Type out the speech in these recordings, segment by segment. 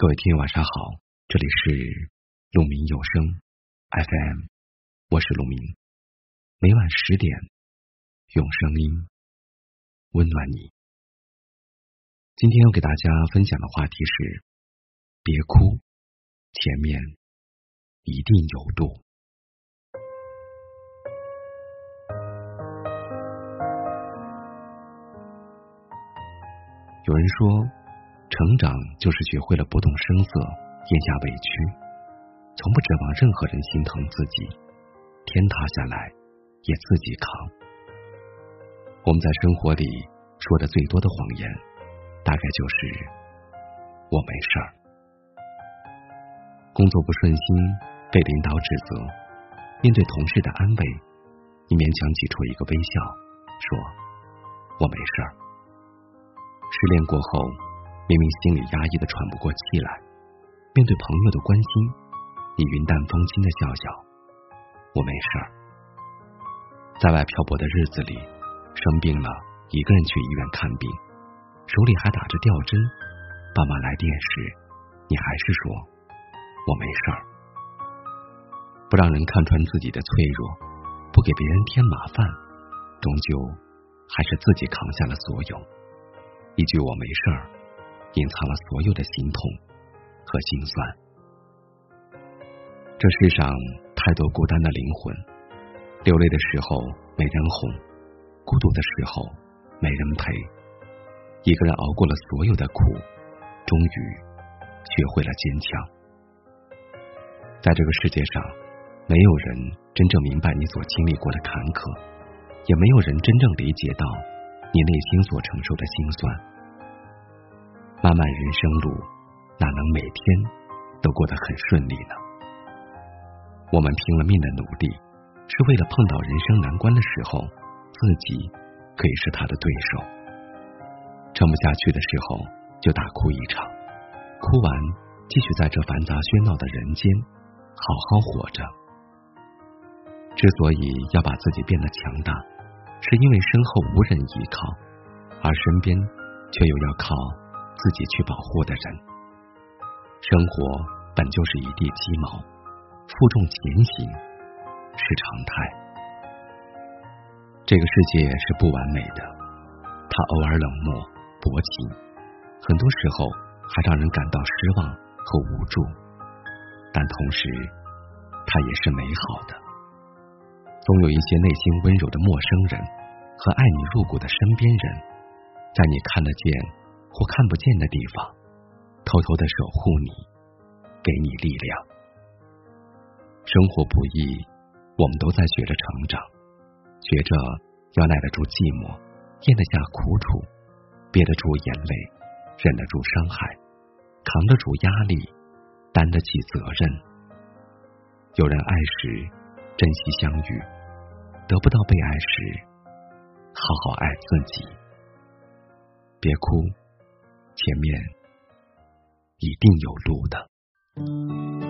各位听友晚上好，这里是鹿鸣有声 FM，我是鹿鸣，每晚十点用声音温暖你。今天要给大家分享的话题是：别哭，前面一定有路。有人说。成长就是学会了不动声色，咽下委屈，从不指望任何人心疼自己，天塌下来也自己扛。我们在生活里说的最多的谎言，大概就是“我没事儿”。工作不顺心，被领导指责，面对同事的安慰，你勉强挤出一个微笑，说“我没事儿”。失恋过后。明明心里压抑的喘不过气来，面对朋友的关心，你云淡风轻的笑笑：“我没事儿。”在外漂泊的日子里，生病了一个人去医院看病，手里还打着吊针，爸妈来电时，你还是说：“我没事儿。”不让人看穿自己的脆弱，不给别人添麻烦，终究还是自己扛下了所有。一句“我没事儿”。隐藏了所有的心痛和心酸。这世上太多孤单的灵魂，流泪的时候没人哄，孤独的时候没人陪。一个人熬过了所有的苦，终于学会了坚强。在这个世界上，没有人真正明白你所经历过的坎坷，也没有人真正理解到你内心所承受的心酸。漫漫人生路，哪能每天都过得很顺利呢？我们拼了命的努力，是为了碰到人生难关的时候，自己可以是他的对手。撑不下去的时候，就大哭一场，哭完继续在这繁杂喧闹的人间好好活着。之所以要把自己变得强大，是因为身后无人依靠，而身边却又要靠。自己去保护的人，生活本就是一地鸡毛，负重前行是常态。这个世界是不完美的，他偶尔冷漠薄情，很多时候还让人感到失望和无助，但同时，他也是美好的。总有一些内心温柔的陌生人和爱你入骨的身边人，在你看得见。或看不见的地方，偷偷的守护你，给你力量。生活不易，我们都在学着成长，学着要耐得住寂寞，咽得下苦楚，憋得住眼泪，忍得住伤害，扛得住压力，担得起责任。有人爱时，珍惜相遇；得不到被爱时，好好爱自己。别哭。前面一定有路的。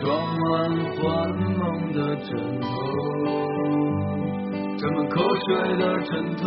装满幻梦的枕头。沾满口水的枕头。